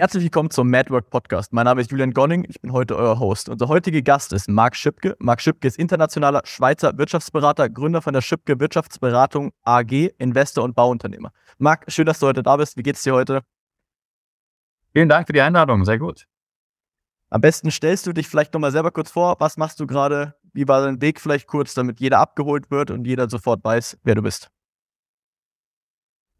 Herzlich willkommen zum Madwork Podcast. Mein Name ist Julian Gonning, ich bin heute euer Host. Unser heutiger Gast ist Marc Schipke. Marc Schipke ist internationaler Schweizer Wirtschaftsberater, Gründer von der Schipke Wirtschaftsberatung AG, Investor und Bauunternehmer. Marc, schön, dass du heute da bist. Wie geht's dir heute? Vielen Dank für die Einladung, sehr gut. Am besten stellst du dich vielleicht nochmal selber kurz vor. Was machst du gerade? Wie war dein Weg vielleicht kurz, damit jeder abgeholt wird und jeder sofort weiß, wer du bist?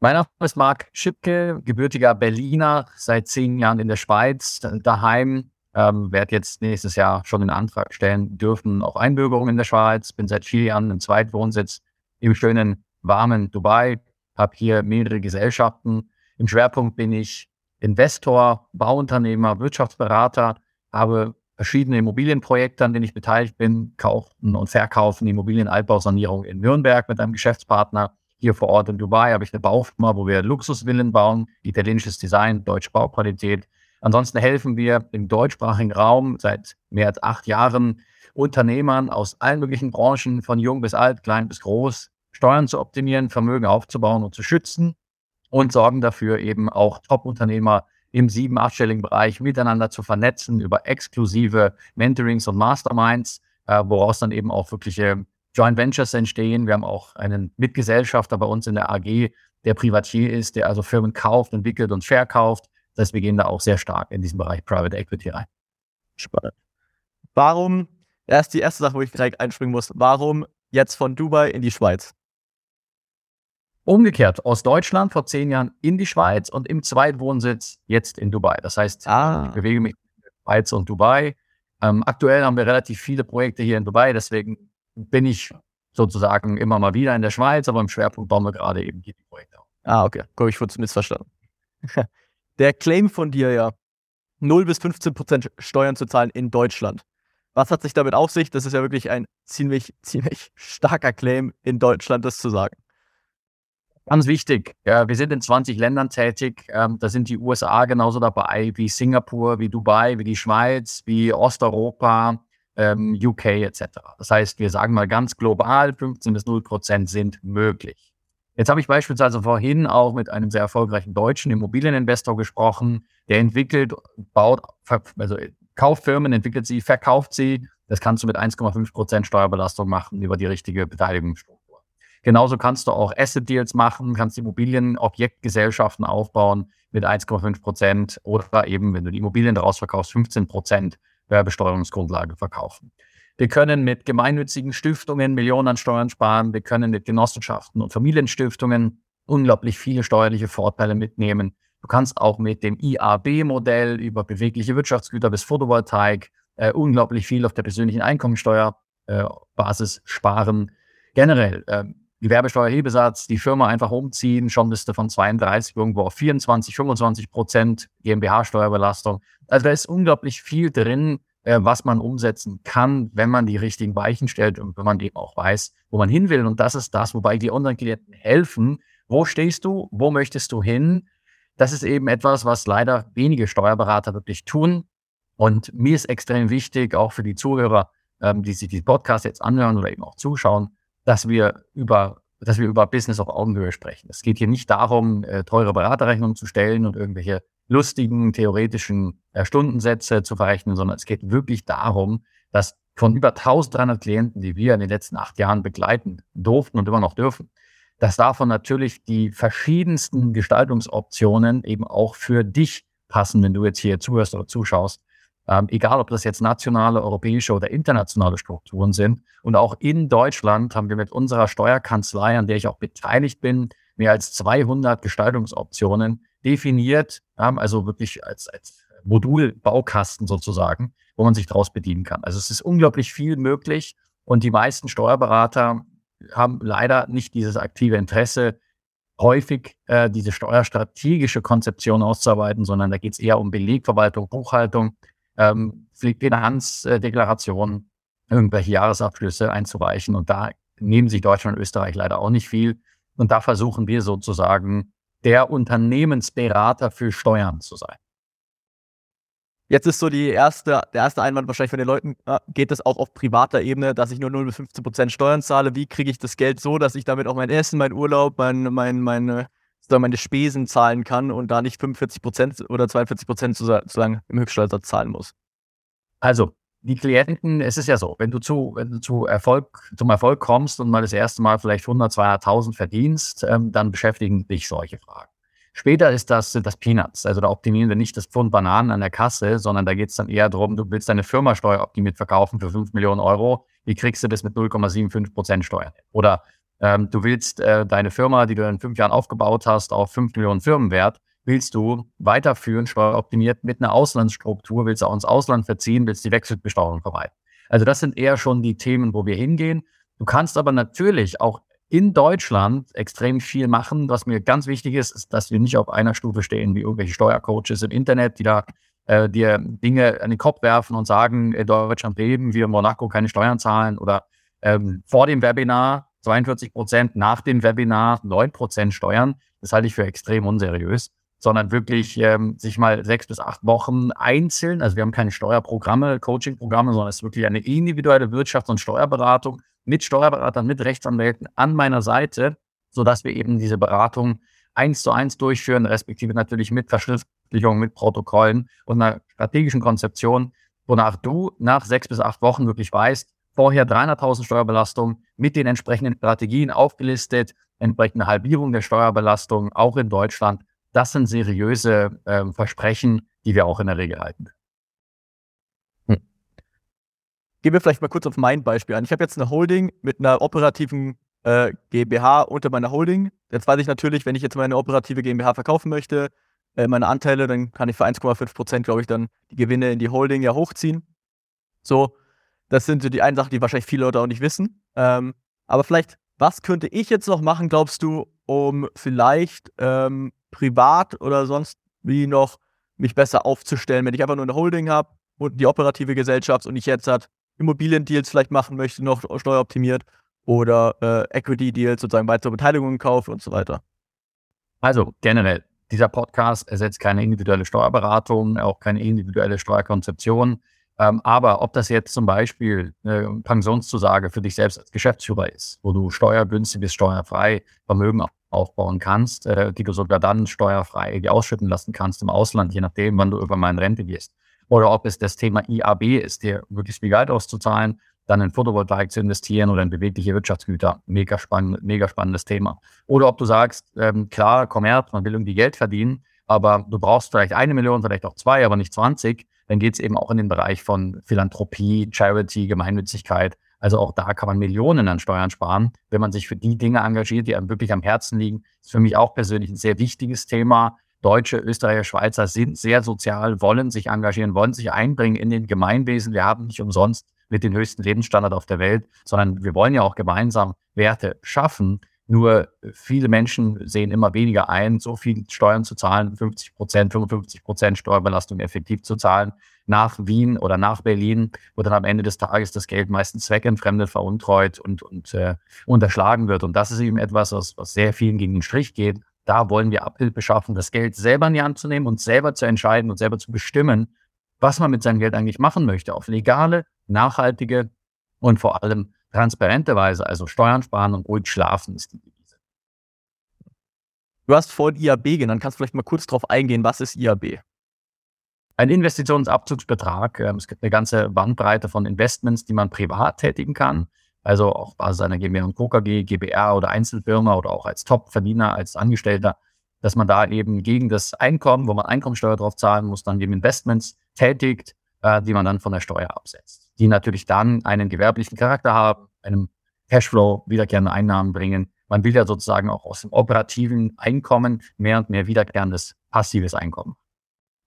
Mein Name ist Marc Schipke, gebürtiger Berliner, seit zehn Jahren in der Schweiz, daheim. Ähm, werde jetzt nächstes Jahr schon den Antrag stellen dürfen auf Einbürgerung in der Schweiz. Bin seit vier Jahren im Zweitwohnsitz im schönen, warmen Dubai. Habe hier mehrere Gesellschaften. Im Schwerpunkt bin ich Investor, Bauunternehmer, Wirtschaftsberater, habe verschiedene Immobilienprojekte, an denen ich beteiligt bin, kaufen und verkaufen Immobilienaltbausanierung in Nürnberg mit einem Geschäftspartner hier vor Ort in Dubai habe ich eine Baufirma, wo wir Luxusvillen bauen, italienisches Design, deutsche Bauqualität. Ansonsten helfen wir im deutschsprachigen Raum seit mehr als acht Jahren Unternehmern aus allen möglichen Branchen, von jung bis alt, klein bis groß, Steuern zu optimieren, Vermögen aufzubauen und zu schützen und sorgen dafür eben auch Top-Unternehmer im sieben-, achtstelligen Bereich miteinander zu vernetzen über exklusive Mentorings und Masterminds, äh, woraus dann eben auch wirkliche Joint Ventures entstehen. Wir haben auch einen Mitgesellschafter bei uns in der AG, der Privatier ist, der also Firmen kauft, entwickelt und verkauft. Das heißt, wir gehen da auch sehr stark in diesen Bereich Private Equity rein. Spannend. Warum, das ist die erste Sache, wo ich direkt einspringen muss, warum jetzt von Dubai in die Schweiz? Umgekehrt, aus Deutschland vor zehn Jahren in die Schweiz und im Zweitwohnsitz jetzt in Dubai. Das heißt, ah. ich bewege mich in der Schweiz und Dubai. Ähm, aktuell haben wir relativ viele Projekte hier in Dubai, deswegen bin ich sozusagen immer mal wieder in der Schweiz, aber im Schwerpunkt bauen wir gerade eben die Projekte auf. Ah, okay. Guck, ich wurde missverstanden. Der Claim von dir ja, 0 bis 15 Prozent Steuern zu zahlen in Deutschland. Was hat sich damit auf sich? Das ist ja wirklich ein ziemlich, ziemlich starker Claim in Deutschland, das zu sagen. Ganz wichtig. Ja, wir sind in 20 Ländern tätig. Ähm, da sind die USA genauso dabei wie Singapur, wie Dubai, wie die Schweiz, wie Osteuropa, ähm, UK etc. Das heißt, wir sagen mal ganz global, 15 bis 0 Prozent sind möglich. Jetzt habe ich beispielsweise vorhin auch mit einem sehr erfolgreichen deutschen Immobilieninvestor gesprochen, der entwickelt, baut, also kauft Firmen, entwickelt sie, verkauft sie. Das kannst du mit 1,5 Prozent Steuerbelastung machen über die richtige Beteiligungsstruktur. Genauso kannst du auch Asset Deals machen, kannst Immobilien, Objektgesellschaften aufbauen mit 1,5 Prozent oder eben, wenn du die Immobilien daraus verkaufst, 15 Prozent Werbesteuerungsgrundlage verkaufen. Wir können mit gemeinnützigen Stiftungen Millionen an Steuern sparen. Wir können mit Genossenschaften und Familienstiftungen unglaublich viele steuerliche Vorteile mitnehmen. Du kannst auch mit dem IAB-Modell über bewegliche Wirtschaftsgüter bis Photovoltaik äh, unglaublich viel auf der persönlichen Einkommensteuerbasis äh, sparen. Generell, äh, Gewerbesteuerhebesatz, die Firma einfach umziehen, schon bist du von 32 irgendwo auf 24, 25 Prozent GmbH-Steuerbelastung. Also da ist unglaublich viel drin, äh, was man umsetzen kann, wenn man die richtigen Weichen stellt und wenn man eben auch weiß, wo man hin will. Und das ist das, wobei die Online-Klienten helfen. Wo stehst du? Wo möchtest du hin? Das ist eben etwas, was leider wenige Steuerberater wirklich tun. Und mir ist extrem wichtig, auch für die Zuhörer, ähm, die sich diesen Podcast jetzt anhören oder eben auch zuschauen, dass wir über dass wir über Business auf Augenhöhe sprechen. Es geht hier nicht darum, äh, teure Beraterrechnungen zu stellen und irgendwelche lustigen theoretischen äh, Stundensätze zu verrechnen, sondern es geht wirklich darum, dass von über 1300 Klienten, die wir in den letzten acht Jahren begleiten durften und immer noch dürfen, dass davon natürlich die verschiedensten Gestaltungsoptionen eben auch für dich passen, wenn du jetzt hier zuhörst oder zuschaust ähm, egal, ob das jetzt nationale, europäische oder internationale Strukturen sind. Und auch in Deutschland haben wir mit unserer Steuerkanzlei, an der ich auch beteiligt bin, mehr als 200 Gestaltungsoptionen definiert, ähm, also wirklich als, als Modulbaukasten sozusagen, wo man sich daraus bedienen kann. Also es ist unglaublich viel möglich und die meisten Steuerberater haben leider nicht dieses aktive Interesse, häufig äh, diese steuerstrategische Konzeption auszuarbeiten, sondern da geht es eher um Belegverwaltung, Buchhaltung, ähm, Finanzdeklarationen, irgendwelche Jahresabschlüsse einzureichen. Und da nehmen sich Deutschland und Österreich leider auch nicht viel. Und da versuchen wir sozusagen der Unternehmensberater für Steuern zu sein. Jetzt ist so die erste, der erste Einwand wahrscheinlich von den Leuten, ah, geht es auch auf privater Ebene, dass ich nur 0 bis 15 Prozent Steuern zahle? Wie kriege ich das Geld so, dass ich damit auch mein Essen, mein Urlaub, mein, mein, meine meine Spesen zahlen kann und da nicht 45 Prozent oder 42 Prozent sozusagen im Höchststeuersatz zahlen muss? Also, die Klienten, es ist ja so, wenn du zu, wenn du zu Erfolg, zum Erfolg kommst und mal das erste Mal vielleicht 100, 200.000 verdienst, ähm, dann beschäftigen dich solche Fragen. Später ist das, sind das Peanuts. Also da optimieren wir nicht das Pfund Bananen an der Kasse, sondern da geht es dann eher darum, du willst deine Firma steueroptimiert verkaufen für 5 Millionen Euro. Wie kriegst du das mit 0,75 Prozent Steuern? Oder ähm, du willst äh, deine Firma, die du in fünf Jahren aufgebaut hast, auf 5 Millionen Firmenwert, willst du weiterführen, steueroptimiert mit einer Auslandsstruktur, willst du auch ins Ausland verziehen, willst die Wechselbesteuerung vermeiden. Also das sind eher schon die Themen, wo wir hingehen. Du kannst aber natürlich auch in Deutschland extrem viel machen. Was mir ganz wichtig ist, ist, dass wir nicht auf einer Stufe stehen wie irgendwelche Steuercoaches im Internet, die da äh, dir Dinge an den Kopf werfen und sagen, in Deutschland leben wir in Monaco keine Steuern zahlen oder ähm, vor dem Webinar 42 Prozent, nach dem Webinar 9 Prozent Steuern. Das halte ich für extrem unseriös sondern wirklich ähm, sich mal sechs bis acht Wochen einzeln, also wir haben keine Steuerprogramme, Coachingprogramme, sondern es ist wirklich eine individuelle Wirtschafts- und Steuerberatung mit Steuerberatern, mit Rechtsanwälten an meiner Seite, sodass wir eben diese Beratung eins zu eins durchführen, respektive natürlich mit Verschriftlichung, mit Protokollen und einer strategischen Konzeption, wonach du nach sechs bis acht Wochen wirklich weißt, vorher 300.000 Steuerbelastung mit den entsprechenden Strategien aufgelistet, entsprechende Halbierung der Steuerbelastung auch in Deutschland. Das sind seriöse äh, Versprechen, die wir auch in der Regel halten. Gehen wir vielleicht mal kurz auf mein Beispiel an. Ich habe jetzt eine Holding mit einer operativen äh, GmbH unter meiner Holding. Jetzt weiß ich natürlich, wenn ich jetzt meine operative GmbH verkaufen möchte, äh, meine Anteile, dann kann ich für 1,5 Prozent, glaube ich, dann die Gewinne in die Holding ja hochziehen. So, das sind so die einen Sachen, die wahrscheinlich viele Leute auch nicht wissen. Ähm, aber vielleicht, was könnte ich jetzt noch machen, glaubst du, um vielleicht ähm, privat oder sonst wie noch mich besser aufzustellen, wenn ich einfach nur eine Holding habe und die operative Gesellschaft und ich jetzt hat Immobiliendeals vielleicht machen möchte, noch steueroptimiert oder äh, Equity-Deals, sozusagen weitere Beteiligungen kaufe und so weiter. Also generell, dieser Podcast ersetzt keine individuelle Steuerberatung, auch keine individuelle Steuerkonzeption. Ähm, aber ob das jetzt zum Beispiel eine Pensionszusage für dich selbst als Geschäftsführer ist, wo du steuergünstig bis steuerfrei Vermögen aufbauen kannst, äh, die du sogar dann steuerfrei ausschütten lassen kannst im Ausland, je nachdem, wann du irgendwann in Rente gehst oder ob es das Thema IAB ist, dir wirklich viel Geld auszuzahlen, dann in Photovoltaik zu investieren oder in bewegliche Wirtschaftsgüter. Mega, spannend, mega spannendes Thema. Oder ob du sagst, ähm, klar, Kommerz, man will irgendwie Geld verdienen, aber du brauchst vielleicht eine Million, vielleicht auch zwei, aber nicht 20. Dann geht es eben auch in den Bereich von Philanthropie, Charity, Gemeinnützigkeit. Also auch da kann man Millionen an Steuern sparen, wenn man sich für die Dinge engagiert, die einem wirklich am Herzen liegen. Das ist für mich auch persönlich ein sehr wichtiges Thema. Deutsche, Österreicher, Schweizer sind sehr sozial, wollen sich engagieren, wollen sich einbringen in den Gemeinwesen. Wir haben nicht umsonst mit den höchsten Lebensstandard auf der Welt, sondern wir wollen ja auch gemeinsam Werte schaffen. Nur viele Menschen sehen immer weniger ein, so viel Steuern zu zahlen, 50 Prozent, 55 Prozent Steuerbelastung effektiv zu zahlen, nach Wien oder nach Berlin, wo dann am Ende des Tages das Geld meistens zweckentfremdet, veruntreut und, und äh, unterschlagen wird. Und das ist eben etwas, was, was sehr vielen gegen den Strich geht da wollen wir Abhilfe schaffen, das Geld selber in die Hand zu nehmen und selber zu entscheiden und selber zu bestimmen, was man mit seinem Geld eigentlich machen möchte. Auf legale, nachhaltige und vor allem transparente Weise. Also Steuern sparen und ruhig schlafen ist die Devise. Du hast vorhin IAB genannt. Kannst du vielleicht mal kurz darauf eingehen, was ist IAB? Ein Investitionsabzugsbetrag. Ähm, es gibt eine ganze Bandbreite von Investments, die man privat tätigen kann also auf Basis einer GmbH und Co. KG, GbR oder Einzelfirma oder auch als Top-Verdiener, als Angestellter, dass man da eben gegen das Einkommen, wo man Einkommensteuer drauf zahlen muss, dann eben Investments tätigt, äh, die man dann von der Steuer absetzt. Die natürlich dann einen gewerblichen Charakter haben, einem Cashflow, wiederkehrende Einnahmen bringen. Man will ja sozusagen auch aus dem operativen Einkommen mehr und mehr wiederkehrendes passives Einkommen.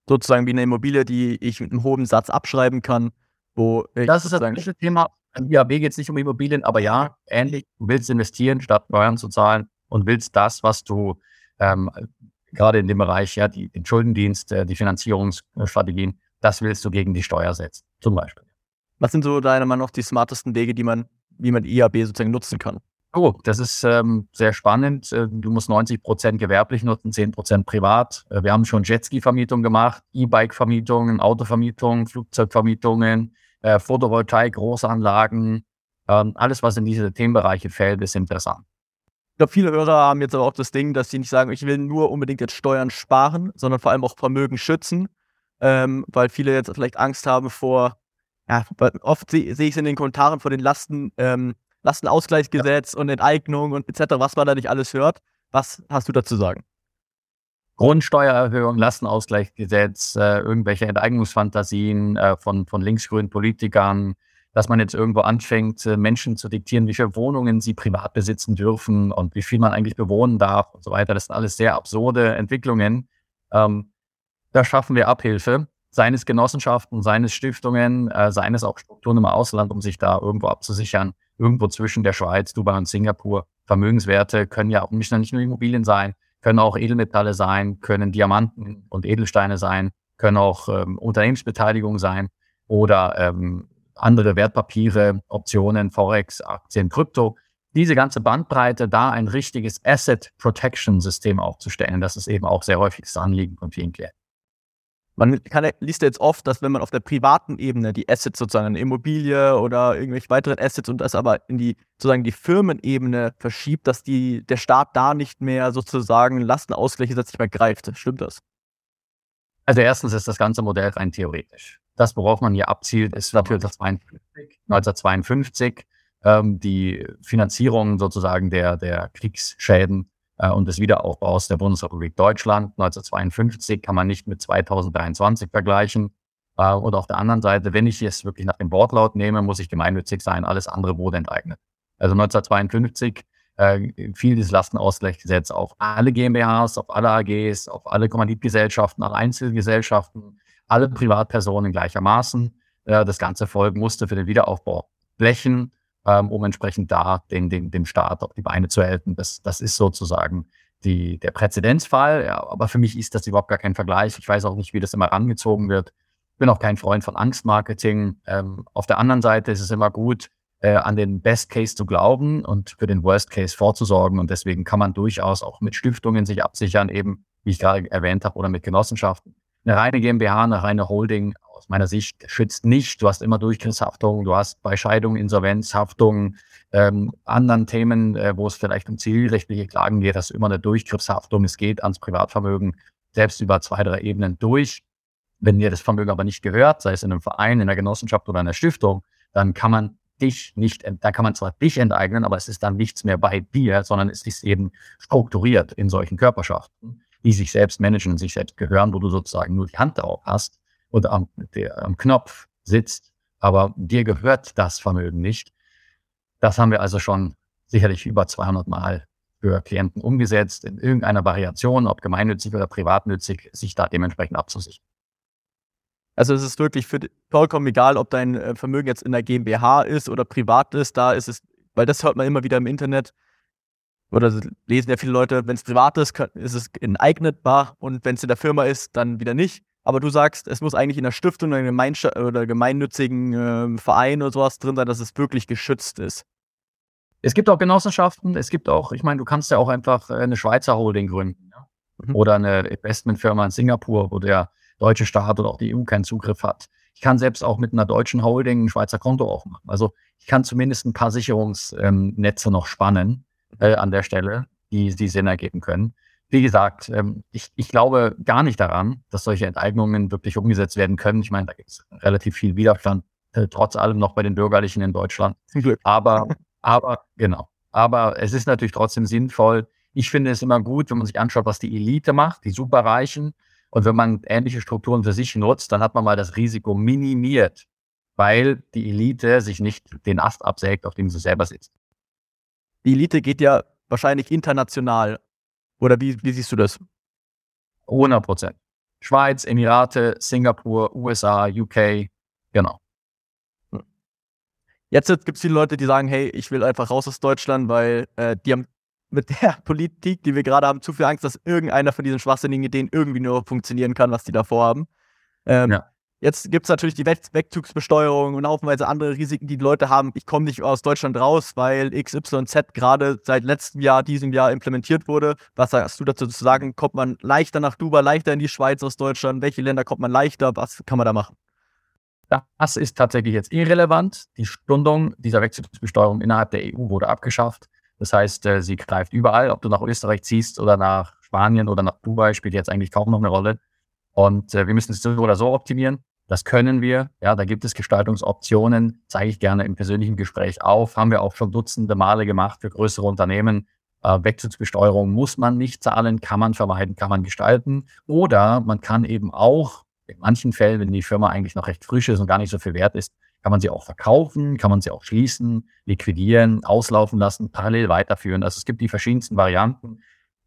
Sozusagen wie eine Immobilie, die ich mit einem hohen Satz abschreiben kann, wo ich Das ist das nächste Thema. An IAB geht es nicht um Immobilien, aber ja, ähnlich. Du willst investieren, statt Steuern zu zahlen und willst das, was du ähm, gerade in dem Bereich, ja, die, den Schuldendienst, äh, die Finanzierungsstrategien, das willst du gegen die Steuer setzen, zum Beispiel. Was sind so deiner Meinung nach die smartesten Wege, die man, wie man IAB sozusagen nutzen kann? Oh, das ist ähm, sehr spannend. Äh, du musst 90 Prozent gewerblich nutzen, 10 Prozent privat. Äh, wir haben schon Jetski-Vermietung gemacht, E-Bike-Vermietungen, Autovermietungen, Flugzeugvermietungen, äh, Photovoltaik, Großanlagen, ähm, alles, was in diese Themenbereiche fällt, ist interessant. Ich glaube, viele Hörer haben jetzt aber auch das Ding, dass sie nicht sagen, ich will nur unbedingt jetzt Steuern sparen, sondern vor allem auch Vermögen schützen, ähm, weil viele jetzt vielleicht Angst haben vor, ja, oft sehe seh ich es in den Kommentaren vor den Lasten, ähm, Lastenausgleichsgesetz ja. und Enteignung und etc., was man da nicht alles hört. Was hast du dazu sagen? Grundsteuererhöhung, Lastenausgleichsgesetz, äh, irgendwelche Enteignungsfantasien äh, von, von linksgrünen Politikern, dass man jetzt irgendwo anfängt, äh, Menschen zu diktieren, wie viele Wohnungen sie privat besitzen dürfen und wie viel man eigentlich bewohnen darf und so weiter. Das sind alles sehr absurde Entwicklungen. Ähm, da schaffen wir Abhilfe, seien es Genossenschaften, seien es Stiftungen, äh, seien es auch Strukturen im Ausland, um sich da irgendwo abzusichern. Irgendwo zwischen der Schweiz, Dubai und Singapur. Vermögenswerte können ja auch nicht, nicht nur Immobilien sein, können auch Edelmetalle sein, können Diamanten und Edelsteine sein, können auch ähm, Unternehmensbeteiligung sein oder ähm, andere Wertpapiere, Optionen, Forex, Aktien, Krypto. Diese ganze Bandbreite, da ein richtiges Asset Protection System aufzustellen, das ist eben auch sehr häufig das Anliegen von vielen Klienten. Man kann, liest ja jetzt oft, dass wenn man auf der privaten Ebene die Assets sozusagen eine Immobilie oder irgendwelche weiteren Assets und das aber in die sozusagen die Firmenebene verschiebt, dass die, der Staat da nicht mehr sozusagen Lastenausgleiche nicht mehr greift. Stimmt das? Also erstens ist das ganze Modell rein theoretisch. Das, worauf man hier abzielt, ist dafür 1952, 1952 ähm, die Finanzierung sozusagen der, der Kriegsschäden und des Wiederaufbaus der Bundesrepublik Deutschland 1952 kann man nicht mit 2023 vergleichen. Äh, und auf der anderen Seite, wenn ich es wirklich nach dem Wortlaut nehme, muss ich gemeinnützig sein. Alles andere wurde enteignet. Also 1952 äh, fiel dieses Lastenausgleichsgesetz auf alle GmbHs, auf alle AGs, auf alle Kommanditgesellschaften, alle Einzelgesellschaften, alle Privatpersonen gleichermaßen. Äh, das ganze Volk musste für den Wiederaufbau blechen ähm, um entsprechend da den, den, den Staat auf die Beine zu helfen. Das, das ist sozusagen die, der Präzedenzfall. Ja, aber für mich ist das überhaupt gar kein Vergleich. Ich weiß auch nicht, wie das immer rangezogen wird. Ich bin auch kein Freund von Angstmarketing. Ähm, auf der anderen Seite ist es immer gut, äh, an den Best Case zu glauben und für den Worst Case vorzusorgen. Und deswegen kann man durchaus auch mit Stiftungen sich absichern, eben wie ich gerade erwähnt habe, oder mit Genossenschaften. Eine reine GmbH, eine reine Holding aus meiner Sicht schützt nicht. Du hast immer Durchgriffshaftung, du hast bei Scheidung, Insolvenz, Haftung, ähm, anderen Themen, äh, wo es vielleicht um zivilrechtliche Klagen geht, hast du immer eine Durchgriffshaftung. Es geht ans Privatvermögen selbst über zwei, drei Ebenen durch. Wenn dir das Vermögen aber nicht gehört, sei es in einem Verein, in einer Genossenschaft oder einer Stiftung, dann kann man dich nicht, da kann man zwar dich enteignen, aber es ist dann nichts mehr bei dir, sondern es ist eben strukturiert in solchen Körperschaften, die sich selbst managen und sich selbst gehören, wo du sozusagen nur die Hand darauf hast oder am, der, am Knopf sitzt, aber dir gehört das Vermögen nicht. Das haben wir also schon sicherlich über 200 Mal für Klienten umgesetzt, in irgendeiner Variation, ob gemeinnützig oder privatnützig, sich da dementsprechend abzusichern. Also es ist wirklich für vollkommen egal, ob dein äh, Vermögen jetzt in der GmbH ist oder privat ist, da ist es, weil das hört man immer wieder im Internet, oder lesen ja viele Leute, wenn es privat ist, ist es enteignetbar und wenn es in der Firma ist, dann wieder nicht. Aber du sagst, es muss eigentlich in der Stiftung oder, oder gemeinnützigen äh, Verein oder sowas drin sein, dass es wirklich geschützt ist. Es gibt auch Genossenschaften, es gibt auch, ich meine, du kannst ja auch einfach äh, eine Schweizer Holding gründen ja? mhm. oder eine Investmentfirma in Singapur, wo der deutsche Staat oder auch die EU keinen Zugriff hat. Ich kann selbst auch mit einer deutschen Holding ein Schweizer Konto aufmachen. Also ich kann zumindest ein paar Sicherungsnetze ähm, noch spannen äh, an der Stelle, die, die Sinn ergeben können wie gesagt, ähm, ich, ich glaube gar nicht daran, dass solche Enteignungen wirklich umgesetzt werden können. Ich meine, da gibt es relativ viel Widerstand, äh, trotz allem noch bei den Bürgerlichen in Deutschland. Aber, aber, genau. Aber es ist natürlich trotzdem sinnvoll. Ich finde es immer gut, wenn man sich anschaut, was die Elite macht, die Superreichen. Und wenn man ähnliche Strukturen für sich nutzt, dann hat man mal das Risiko minimiert, weil die Elite sich nicht den Ast absägt, auf dem sie selber sitzt. Die Elite geht ja wahrscheinlich international oder wie, wie siehst du das? 100 Prozent. Schweiz, Emirate, Singapur, USA, UK, genau. Hm. Jetzt gibt es viele Leute, die sagen, hey, ich will einfach raus aus Deutschland, weil äh, die haben mit der Politik, die wir gerade haben, zu viel Angst, dass irgendeiner von diesen schwachsinnigen Ideen irgendwie nur funktionieren kann, was die da vorhaben. Ähm, ja. Jetzt gibt es natürlich die Wegzugsbesteuerung und haufenweise andere Risiken, die die Leute haben. Ich komme nicht aus Deutschland raus, weil XYZ gerade seit letztem Jahr, diesem Jahr implementiert wurde. Was sagst du dazu zu sagen? Kommt man leichter nach Dubai, leichter in die Schweiz aus Deutschland? Welche Länder kommt man leichter? Was kann man da machen? Das ist tatsächlich jetzt irrelevant. Die Stundung dieser Wegzugsbesteuerung innerhalb der EU wurde abgeschafft. Das heißt, äh, sie greift überall, ob du nach Österreich ziehst oder nach Spanien oder nach Dubai, spielt jetzt eigentlich kaum noch eine Rolle. Und äh, wir müssen es so oder so optimieren. Das können wir. Ja, da gibt es Gestaltungsoptionen, zeige ich gerne im persönlichen Gespräch auf. Haben wir auch schon dutzende Male gemacht für größere Unternehmen. Äh, Wechselbesteuerung muss man nicht zahlen, kann man vermeiden, kann man gestalten. Oder man kann eben auch in manchen Fällen, wenn die Firma eigentlich noch recht frisch ist und gar nicht so viel wert ist, kann man sie auch verkaufen, kann man sie auch schließen, liquidieren, auslaufen lassen, parallel weiterführen. Also es gibt die verschiedensten Varianten.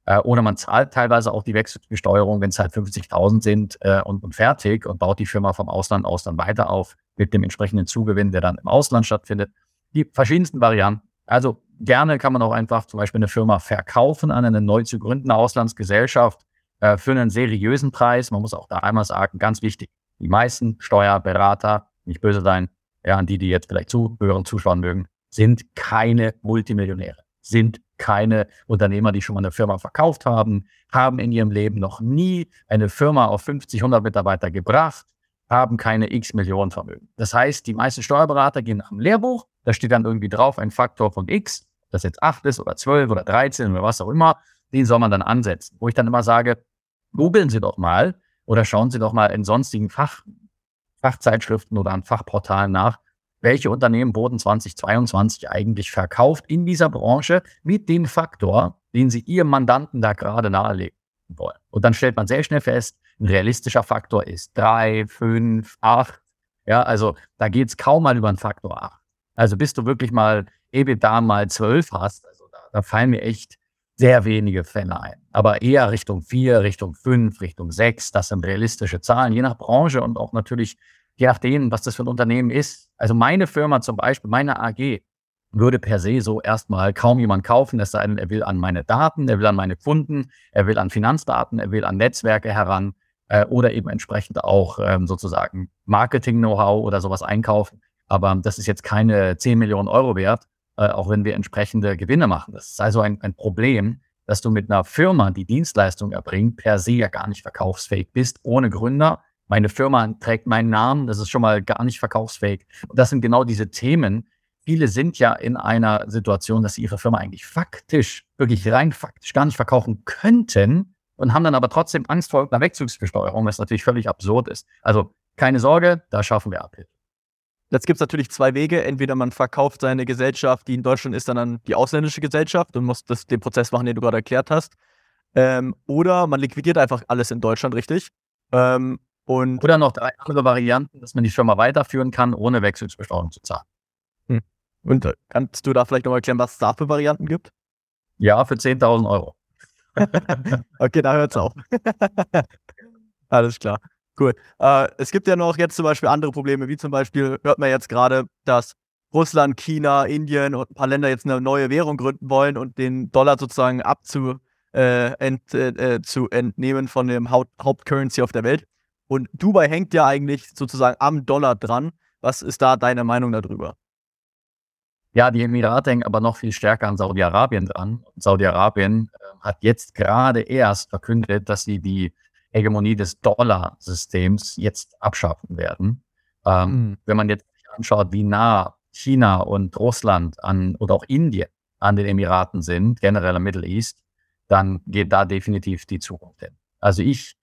Äh, oder man zahlt teilweise auch die Wechselbesteuerung, wenn es halt 50.000 sind äh, und, und fertig und baut die Firma vom Ausland aus dann weiter auf mit dem entsprechenden Zugewinn, der dann im Ausland stattfindet. Die verschiedensten Varianten. Also gerne kann man auch einfach zum Beispiel eine Firma verkaufen an eine neu zu gründende Auslandsgesellschaft äh, für einen seriösen Preis. Man muss auch da einmal sagen, ganz wichtig, die meisten Steuerberater, nicht böse sein, ja, an die, die jetzt vielleicht zuhören, zuschauen mögen, sind keine Multimillionäre, sind keine Unternehmer, die schon mal eine Firma verkauft haben, haben in ihrem Leben noch nie eine Firma auf 50, 100 Mitarbeiter gebracht, haben keine x Millionen Vermögen. Das heißt, die meisten Steuerberater gehen nach dem Lehrbuch, da steht dann irgendwie drauf ein Faktor von x, das jetzt 8 ist oder 12 oder 13 oder was auch immer, den soll man dann ansetzen. Wo ich dann immer sage, googeln Sie doch mal oder schauen Sie doch mal in sonstigen Fach, Fachzeitschriften oder an Fachportalen nach, welche Unternehmen wurden 2022 eigentlich verkauft in dieser Branche mit dem Faktor, den sie ihrem Mandanten da gerade nahelegen wollen. Und dann stellt man sehr schnell fest, ein realistischer Faktor ist drei, fünf, acht. Ja, also da geht es kaum mal über einen Faktor acht. Also bis du wirklich mal EBITDA mal zwölf hast, also da, da fallen mir echt sehr wenige Fälle ein. Aber eher Richtung vier, Richtung fünf, Richtung sechs. Das sind realistische Zahlen, je nach Branche und auch natürlich je nachdem, was das für ein Unternehmen ist. Also meine Firma zum Beispiel, meine AG, würde per se so erstmal kaum jemand kaufen, es sei denn, er will an meine Daten, er will an meine Kunden, er will an Finanzdaten, er will an Netzwerke heran äh, oder eben entsprechend auch ähm, sozusagen Marketing-Know-how oder sowas einkaufen. Aber das ist jetzt keine 10 Millionen Euro wert, äh, auch wenn wir entsprechende Gewinne machen. Das ist also ein, ein Problem, dass du mit einer Firma, die Dienstleistung erbringt, per se ja gar nicht verkaufsfähig bist, ohne Gründer meine Firma trägt meinen Namen, das ist schon mal gar nicht verkaufsfähig. Und das sind genau diese Themen. Viele sind ja in einer Situation, dass sie ihre Firma eigentlich faktisch, wirklich rein faktisch gar nicht verkaufen könnten und haben dann aber trotzdem Angst vor einer Wegzugsbesteuerung, was natürlich völlig absurd ist. Also keine Sorge, da schaffen wir Abhilfe. Jetzt gibt es natürlich zwei Wege. Entweder man verkauft seine Gesellschaft, die in Deutschland ist, dann an die ausländische Gesellschaft und muss das, den Prozess machen, den du gerade erklärt hast. Ähm, oder man liquidiert einfach alles in Deutschland, richtig? Ähm, und Oder noch drei andere Varianten, dass man die Firma weiterführen kann, ohne Wechselbesteuerung zu zahlen. Hm. Und äh, kannst du da vielleicht nochmal erklären, was es da für Varianten gibt? Ja, für 10.000 Euro. okay, da hört es auf. Alles klar. Cool. Äh, es gibt ja noch jetzt zum Beispiel andere Probleme, wie zum Beispiel hört man jetzt gerade, dass Russland, China, Indien und ein paar Länder jetzt eine neue Währung gründen wollen und den Dollar sozusagen abzu, äh, ent, äh, zu entnehmen von dem Haupt Hauptcurrency auf der Welt. Und Dubai hängt ja eigentlich sozusagen am Dollar dran. Was ist da deine Meinung darüber? Ja, die Emirate hängen aber noch viel stärker an Saudi-Arabien dran. Saudi-Arabien äh, hat jetzt gerade erst verkündet, dass sie die Hegemonie des Dollarsystems jetzt abschaffen werden. Ähm, mhm. Wenn man jetzt anschaut, wie nah China und Russland an oder auch Indien an den Emiraten sind, generell im Middle East, dann geht da definitiv die Zukunft hin. Also ich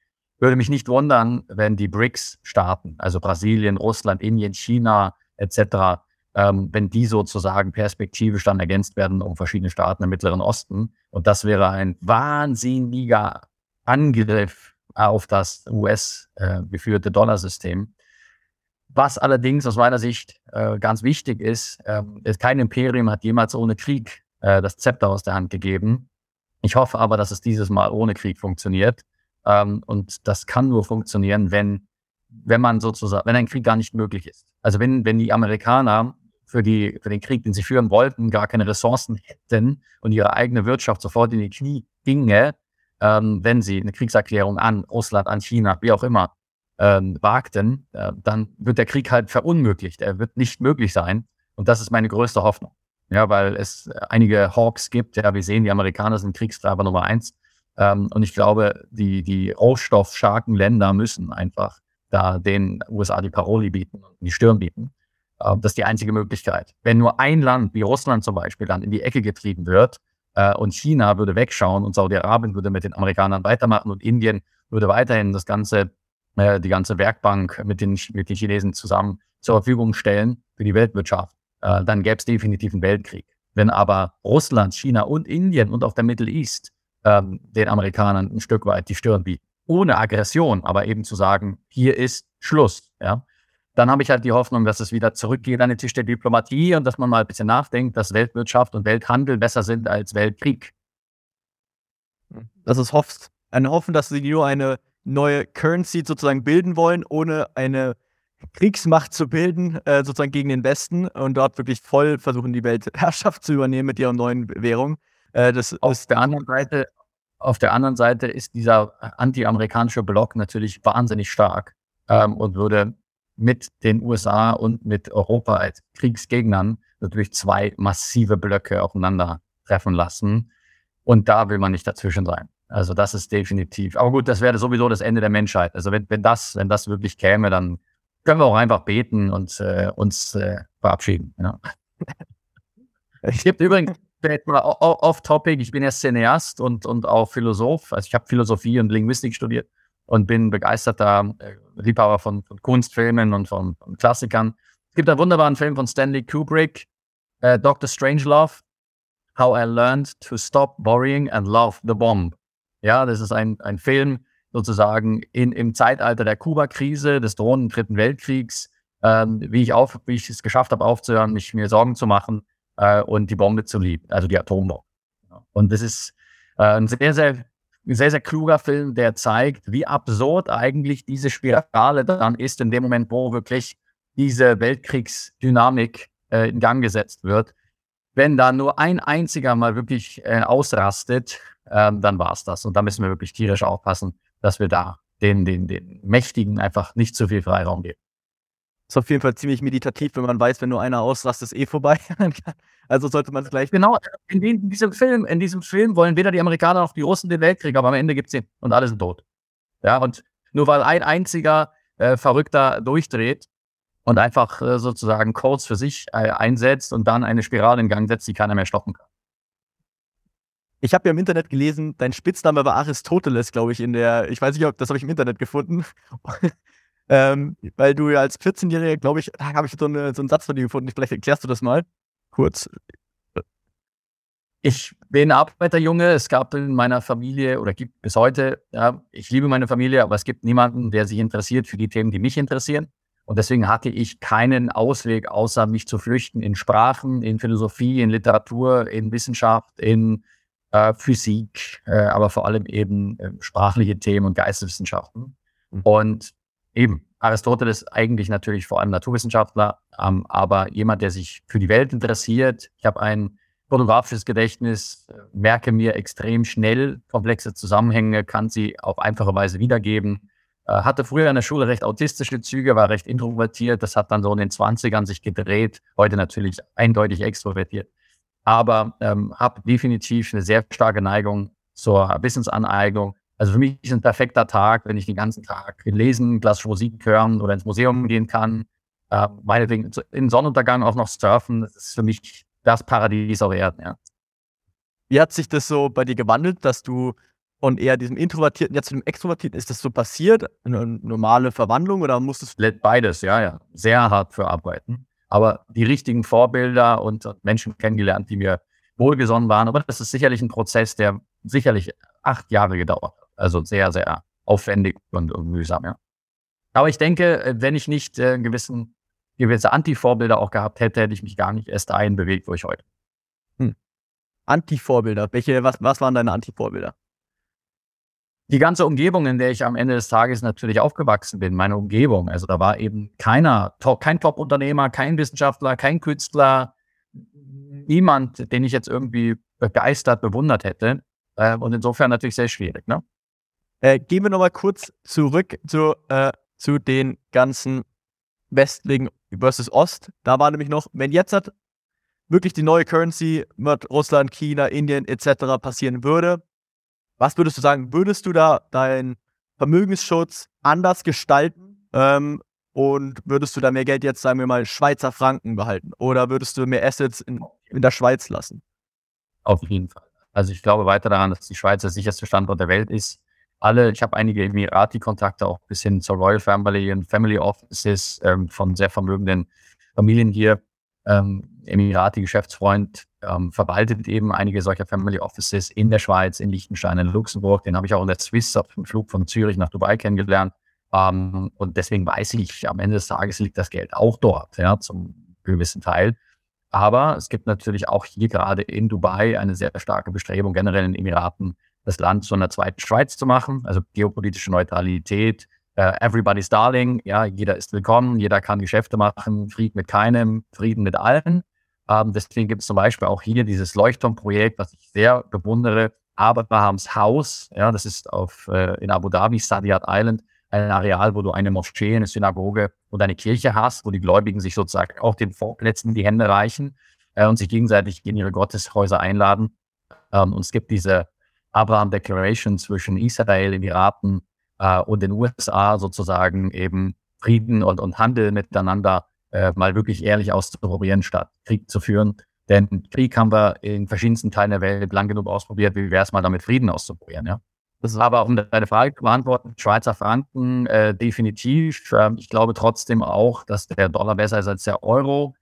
würde mich nicht wundern, wenn die BRICS starten, also Brasilien, Russland, Indien, China etc., ähm, wenn die sozusagen perspektivisch dann ergänzt werden um verschiedene Staaten im Mittleren Osten. Und das wäre ein wahnsinniger Angriff auf das US-geführte äh, Dollarsystem. Was allerdings aus meiner Sicht äh, ganz wichtig ist, äh, ist, kein Imperium hat jemals ohne Krieg äh, das Zepter aus der Hand gegeben. Ich hoffe aber, dass es dieses Mal ohne Krieg funktioniert. Ähm, und das kann nur funktionieren, wenn, wenn man sozusagen, wenn ein Krieg gar nicht möglich ist. Also wenn, wenn die Amerikaner für, die, für den Krieg, den sie führen wollten, gar keine Ressourcen hätten und ihre eigene Wirtschaft sofort in die Knie ginge, ähm, wenn sie eine Kriegserklärung an Russland, an China, wie auch immer, ähm, wagten, äh, dann wird der Krieg halt verunmöglicht. Er wird nicht möglich sein. Und das ist meine größte Hoffnung. Ja, weil es einige Hawks gibt. Ja, wir sehen, die Amerikaner sind Kriegstreiber Nummer eins. Ähm, und ich glaube, die, die rohstoffstarken Länder müssen einfach da den USA die Paroli bieten und die Stirn bieten. Äh, das ist die einzige Möglichkeit. Wenn nur ein Land, wie Russland zum Beispiel, dann in die Ecke getrieben wird äh, und China würde wegschauen und Saudi-Arabien würde mit den Amerikanern weitermachen und Indien würde weiterhin das ganze, äh, die ganze Werkbank mit den, mit den Chinesen zusammen zur Verfügung stellen für die Weltwirtschaft, äh, dann gäbe es definitiv einen Weltkrieg. Wenn aber Russland, China und Indien und auch der Middle East ähm, den Amerikanern ein Stück weit die Stirn bieten, ohne Aggression, aber eben zu sagen, hier ist Schluss, ja, dann habe ich halt die Hoffnung, dass es wieder zurückgeht an den Tisch der Diplomatie und dass man mal ein bisschen nachdenkt, dass Weltwirtschaft und Welthandel besser sind als Weltkrieg. Das ist hoffst. Ein Hoffen, dass sie nur eine neue Currency sozusagen bilden wollen, ohne eine Kriegsmacht zu bilden, äh, sozusagen gegen den Westen und dort wirklich voll versuchen, die Weltherrschaft zu übernehmen mit ihrer neuen Währung. Äh, das auf ist der anderen Seite, auf der anderen Seite ist dieser anti-amerikanische Block natürlich wahnsinnig stark ähm, und würde mit den USA und mit Europa als Kriegsgegnern natürlich zwei massive Blöcke aufeinandertreffen lassen. Und da will man nicht dazwischen sein. Also das ist definitiv. Aber gut, das wäre sowieso das Ende der Menschheit. Also wenn, wenn das, wenn das wirklich käme, dann können wir auch einfach beten und äh, uns äh, verabschieden. Ja. Es gibt übrigens off-topic, ich bin ja Cineast und, und auch Philosoph. Also ich habe Philosophie und Linguistik studiert und bin begeisterter äh, Liebhaber von, von, Kunstfilmen und von, von, Klassikern. Es gibt einen wunderbaren Film von Stanley Kubrick, äh, Dr. Strangelove, How I Learned to Stop Worrying and Love the Bomb. Ja, das ist ein, ein Film sozusagen in, im Zeitalter der Kuba-Krise, des drohenden Dritten Weltkriegs, ähm, wie, ich auf, wie ich es geschafft habe, aufzuhören, mich mir Sorgen zu machen äh, und die Bombe zu lieben, also die Atombombe. Und das ist äh, ein sehr, sehr sehr, sehr kluger Film, der zeigt, wie absurd eigentlich diese Spirale dann ist, in dem Moment, wo wirklich diese Weltkriegsdynamik äh, in Gang gesetzt wird. Wenn da nur ein einziger mal wirklich äh, ausrastet, äh, dann war es das. Und da müssen wir wirklich tierisch aufpassen, dass wir da den, den, den Mächtigen einfach nicht zu viel Freiraum geben. Ist auf jeden Fall ziemlich meditativ, wenn man weiß, wenn nur einer ausrastet, ist eh vorbei. Also sollte man es gleich. Genau, in, in, diesem Film, in diesem Film wollen weder die Amerikaner noch die Russen den Weltkrieg, aber am Ende gibt es ihn und alle sind tot. Ja, und nur weil ein einziger äh, Verrückter durchdreht und einfach äh, sozusagen Codes für sich äh, einsetzt und dann eine Spirale in Gang setzt, die keiner mehr stoppen kann. Ich habe ja im Internet gelesen, dein Spitzname war Aristoteles, glaube ich, in der, ich weiß nicht, ob das habe ich im Internet gefunden. Ähm, weil du ja als 14-Jähriger, glaube ich, habe ich so, eine, so einen Satz von dir gefunden. Vielleicht erklärst du das mal kurz. Ich bin Arbeiterjunge. Es gab in meiner Familie oder gibt bis heute, ja, ich liebe meine Familie, aber es gibt niemanden, der sich interessiert für die Themen, die mich interessieren. Und deswegen hatte ich keinen Ausweg, außer mich zu flüchten in Sprachen, in Philosophie, in Literatur, in Wissenschaft, in äh, Physik, äh, aber vor allem eben äh, sprachliche Themen und Geisteswissenschaften. Mhm. Und eben, Aristoteles eigentlich natürlich vor allem Naturwissenschaftler, ähm, aber jemand, der sich für die Welt interessiert. Ich habe ein fotografisches Gedächtnis, merke mir extrem schnell komplexe Zusammenhänge, kann sie auf einfache Weise wiedergeben. Äh, hatte früher in der Schule recht autistische Züge, war recht introvertiert. Das hat dann so in den 20ern sich gedreht. Heute natürlich eindeutig extrovertiert. Aber ähm, habe definitiv eine sehr starke Neigung zur Wissensaneignung also für mich ist ein perfekter Tag, wenn ich den ganzen Tag lesen, klassische Musik hören oder ins Museum gehen kann. Äh, meinetwegen in Sonnenuntergang auch noch surfen. Das ist für mich das Paradies auf Erden, ja. Wie hat sich das so bei dir gewandelt, dass du von eher diesem Introvertierten jetzt zu dem Extrovertierten, ist das so passiert? Eine normale Verwandlung oder musstest du? Beides, ja, ja. Sehr hart für arbeiten. Aber die richtigen Vorbilder und Menschen kennengelernt, die mir wohlgesonnen waren. Aber das ist sicherlich ein Prozess, der sicherlich acht Jahre gedauert hat. Also sehr, sehr aufwendig und, und mühsam, ja. Aber ich denke, äh, wenn ich nicht äh, gewissen, gewisse Anti-Vorbilder auch gehabt hätte, hätte ich mich gar nicht erst dahin bewegt, wo ich heute. Hm. Anti-Vorbilder. Welche, was, was waren deine Anti-Vorbilder? Die ganze Umgebung, in der ich am Ende des Tages natürlich aufgewachsen bin, meine Umgebung. Also da war eben keiner, kein Top-Unternehmer, kein Wissenschaftler, kein Künstler, niemand, den ich jetzt irgendwie begeistert, bewundert hätte. Äh, und insofern natürlich sehr schwierig. Ne? Äh, gehen wir nochmal kurz zurück zu, äh, zu den ganzen Westlichen versus Ost. Da war nämlich noch, wenn jetzt hat wirklich die neue Currency mit Russland, China, Indien etc. passieren würde, was würdest du sagen? Würdest du da deinen Vermögensschutz anders gestalten? Ähm, Und würdest du da mehr Geld jetzt, sagen wir mal, Schweizer Franken behalten? Oder würdest du mehr Assets in, in der Schweiz lassen? Auf jeden Fall. Also ich glaube weiter daran, dass die Schweiz der sicherste Standort der Welt ist. Alle, ich habe einige Emirati-Kontakte auch bis hin zur Royal Family und Family Offices ähm, von sehr vermögenden Familien hier. Ähm, Emirati-Geschäftsfreund ähm, verwaltet eben einige solcher Family Offices in der Schweiz, in Liechtenstein, in Luxemburg. Den habe ich auch in der Swiss auf dem Flug von Zürich nach Dubai kennengelernt. Ähm, und deswegen weiß ich, am Ende des Tages liegt das Geld auch dort, ja, zum gewissen Teil. Aber es gibt natürlich auch hier gerade in Dubai eine sehr starke Bestrebung, generell in Emiraten, das Land zu einer zweiten Schweiz zu machen, also geopolitische Neutralität, uh, everybody's darling, ja, jeder ist willkommen, jeder kann Geschäfte machen, Frieden mit keinem, Frieden mit allen. Ähm, deswegen gibt es zum Beispiel auch hier dieses Leuchtturmprojekt, was ich sehr bewundere, Abrahams Haus, ja, das ist auf, äh, in Abu Dhabi, Sadyat Island, ein Areal, wo du eine Moschee, eine Synagoge und eine Kirche hast, wo die Gläubigen sich sozusagen auch den Vorplätzen die Hände reichen äh, und sich gegenseitig in ihre Gotteshäuser einladen. Ähm, und es gibt diese Abraham Declaration zwischen Israel, Emiraten äh, und den USA sozusagen eben Frieden und, und Handel miteinander äh, mal wirklich ehrlich auszuprobieren, statt Krieg zu führen. Denn Krieg haben wir in verschiedensten Teilen der Welt lang genug ausprobiert. Wie wäre es mal damit, Frieden auszuprobieren, ja? Das ist aber, um deine Frage zu beantworten, Schweizer Franken äh, definitiv. Ähm, ich glaube trotzdem auch, dass der Dollar besser ist als der Euro.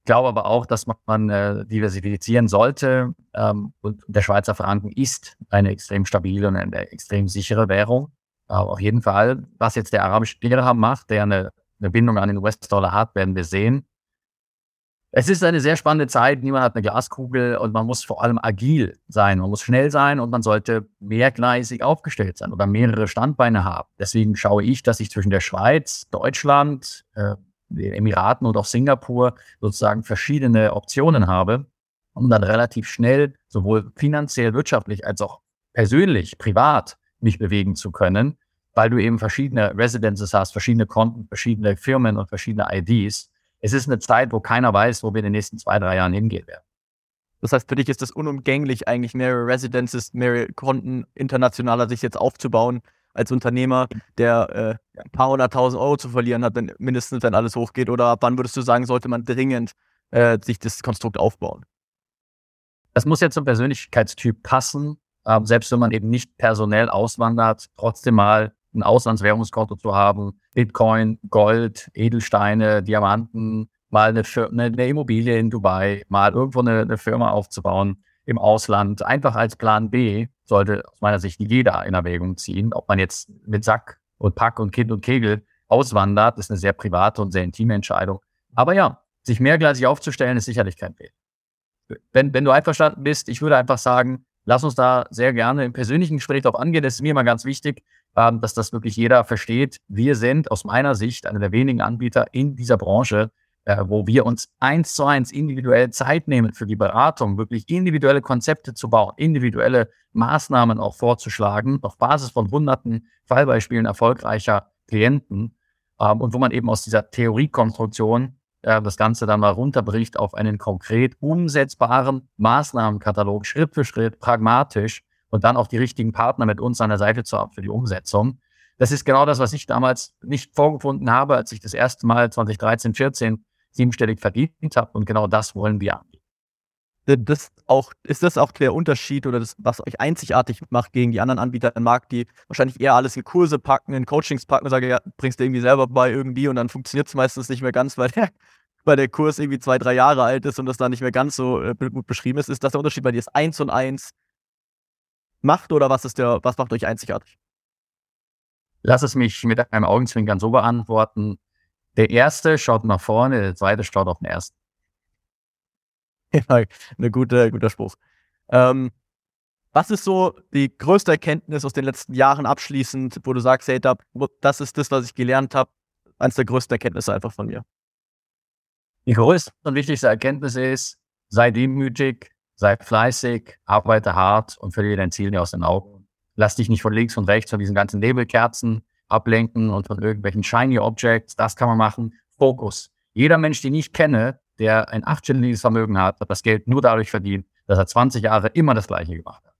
Ich glaube aber auch, dass man äh, diversifizieren sollte. Ähm, und der Schweizer Franken ist eine extrem stabile und eine extrem sichere Währung. Aber auf jeden Fall, was jetzt der arabische Dirham macht, der eine, eine Bindung an den US-Dollar hat, werden wir sehen. Es ist eine sehr spannende Zeit. Niemand hat eine Glaskugel und man muss vor allem agil sein. Man muss schnell sein und man sollte mehrgleisig aufgestellt sein oder mehrere Standbeine haben. Deswegen schaue ich, dass ich zwischen der Schweiz, Deutschland, äh, den Emiraten und auch Singapur sozusagen verschiedene Optionen habe, um dann relativ schnell sowohl finanziell, wirtschaftlich als auch persönlich, privat mich bewegen zu können, weil du eben verschiedene Residences hast, verschiedene Konten, verschiedene Firmen und verschiedene IDs es ist eine Zeit, wo keiner weiß, wo wir in den nächsten zwei, drei Jahren hingehen werden. Das heißt, für dich ist es unumgänglich, eigentlich mehrere Residences, mehrere Konten internationaler sich jetzt aufzubauen als Unternehmer, der äh, ein paar hunderttausend Euro zu verlieren hat, wenn, mindestens wenn alles hochgeht? Oder ab wann würdest du sagen, sollte man dringend äh, sich das Konstrukt aufbauen? Das muss ja zum Persönlichkeitstyp passen. Ähm, selbst wenn man eben nicht personell auswandert, trotzdem mal ein Auslandswährungskonto zu haben, Bitcoin, Gold, Edelsteine, Diamanten, mal eine, eine, eine Immobilie in Dubai, mal irgendwo eine, eine, Firma aufzubauen im Ausland, einfach als Plan B sollte aus meiner Sicht jeder in Erwägung ziehen. Ob man jetzt mit Sack und Pack und Kind und Kegel auswandert, ist eine sehr private und sehr intime Entscheidung. Aber ja, sich mehrgleisig aufzustellen, ist sicherlich kein Weg. Wenn, wenn du einverstanden bist, ich würde einfach sagen, lass uns da sehr gerne im persönlichen Gespräch drauf angehen. Das ist mir immer ganz wichtig, ähm, dass das wirklich jeder versteht. Wir sind aus meiner Sicht einer der wenigen Anbieter in dieser Branche, äh, wo wir uns eins zu eins individuell Zeit nehmen für die Beratung, wirklich individuelle Konzepte zu bauen, individuelle Maßnahmen auch vorzuschlagen, auf Basis von hunderten Fallbeispielen erfolgreicher Klienten ähm, und wo man eben aus dieser Theoriekonstruktion äh, das Ganze dann mal runterbricht auf einen konkret umsetzbaren Maßnahmenkatalog, Schritt für Schritt, pragmatisch, und dann auch die richtigen Partner mit uns an der Seite zu haben für die Umsetzung. Das ist genau das, was ich damals nicht vorgefunden habe, als ich das erste Mal 2013, 14 siebenstellig verdient habe. Und genau das wollen wir anbieten. Das auch, ist das auch der Unterschied oder das, was euch einzigartig macht gegen die anderen Anbieter im Markt, die wahrscheinlich eher alles in Kurse packen, in Coachings packen und sagen, ja, bringst du irgendwie selber bei irgendwie und dann funktioniert es meistens nicht mehr ganz, weil der, weil der Kurs irgendwie zwei, drei Jahre alt ist und das da nicht mehr ganz so äh, gut beschrieben ist. Ist das der Unterschied bei dir? Ist eins und eins macht oder was ist der, was macht euch einzigartig? Lass es mich mit einem Augenzwinkern so beantworten. Der erste schaut nach vorne, der zweite schaut auf den ersten. Ja, eine gute, guter Spruch. Ähm, was ist so die größte Erkenntnis aus den letzten Jahren abschließend, wo du sagst, hey, das ist das, was ich gelernt habe, eines der größten Erkenntnisse einfach von mir? Die größte und wichtigste Erkenntnis ist, sei demütig, sei fleißig, arbeite hart und verliere dein Ziel nicht aus den Augen. Lass dich nicht von links und rechts von diesen ganzen Nebelkerzen ablenken und von irgendwelchen shiny Objects. Das kann man machen. Fokus. Jeder Mensch, den ich kenne, der ein achtstelliges Vermögen hat, hat das Geld nur dadurch verdient, dass er 20 Jahre immer das Gleiche gemacht hat.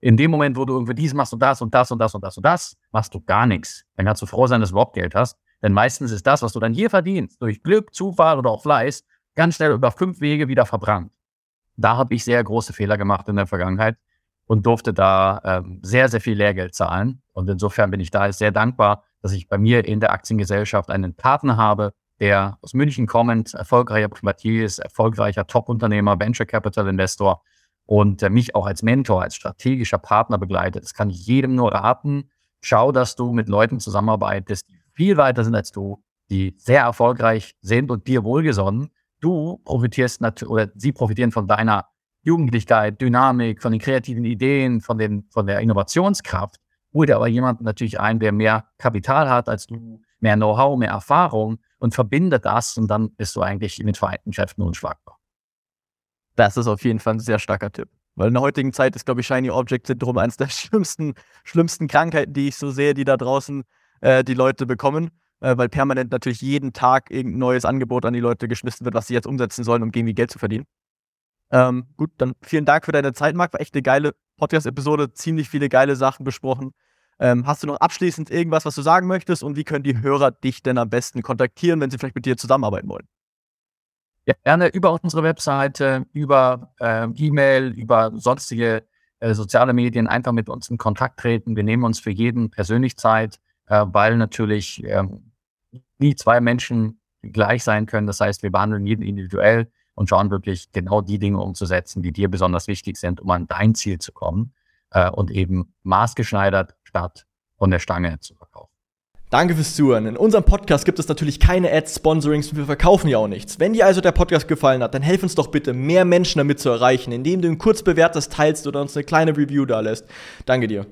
In dem Moment, wo du irgendwie dies machst und das und das und das und das und das, machst du gar nichts. Dann kannst du froh sein, dass du überhaupt Geld hast. Denn meistens ist das, was du dann hier verdienst, durch Glück, Zufall oder auch Fleiß, ganz schnell über fünf Wege wieder verbrannt. Da habe ich sehr große Fehler gemacht in der Vergangenheit und durfte da ähm, sehr, sehr viel Lehrgeld zahlen. Und insofern bin ich da sehr dankbar, dass ich bei mir in der Aktiengesellschaft einen Partner habe, der aus München kommend, erfolgreicher Privatier ist, erfolgreicher Top-Unternehmer, Venture Capital Investor und äh, mich auch als Mentor, als strategischer Partner begleitet. Das kann ich jedem nur raten. Schau, dass du mit Leuten zusammenarbeitest, die viel weiter sind als du, die sehr erfolgreich sind und dir wohlgesonnen. Du profitierst natürlich, oder sie profitieren von deiner Jugendlichkeit, Dynamik, von den kreativen Ideen, von, den, von der Innovationskraft. Hol dir aber jemanden natürlich ein, der mehr Kapital hat als du, mehr Know-how, mehr Erfahrung und verbinde das und dann bist du eigentlich den Vereinten Kräften unschlagbar. Das ist auf jeden Fall ein sehr starker Tipp. Weil in der heutigen Zeit ist, glaube ich, Shiny Object Syndrom eines der schlimmsten, schlimmsten Krankheiten, die ich so sehe, die da draußen äh, die Leute bekommen. Äh, weil permanent natürlich jeden Tag irgendein neues Angebot an die Leute geschmissen wird, was sie jetzt umsetzen sollen, um irgendwie Geld zu verdienen. Ähm, gut, dann vielen Dank für deine Zeit, Marc. War echt eine geile Podcast-Episode, ziemlich viele geile Sachen besprochen. Ähm, hast du noch abschließend irgendwas, was du sagen möchtest und wie können die Hörer dich denn am besten kontaktieren, wenn sie vielleicht mit dir zusammenarbeiten wollen? Ja, gerne über unsere Webseite, über äh, E-Mail, über sonstige äh, soziale Medien einfach mit uns in Kontakt treten. Wir nehmen uns für jeden persönlich Zeit, äh, weil natürlich ähm, nie zwei Menschen gleich sein können. Das heißt, wir behandeln jeden individuell und schauen wirklich genau die Dinge umzusetzen, die dir besonders wichtig sind, um an dein Ziel zu kommen äh, und eben maßgeschneidert statt von der Stange zu verkaufen. Danke fürs Zuhören. In unserem Podcast gibt es natürlich keine Ads, Sponsorings und wir verkaufen ja auch nichts. Wenn dir also der Podcast gefallen hat, dann helf uns doch bitte, mehr Menschen damit zu erreichen, indem du ihn kurz bewertest, teilst oder uns eine kleine Review da lässt. Danke dir.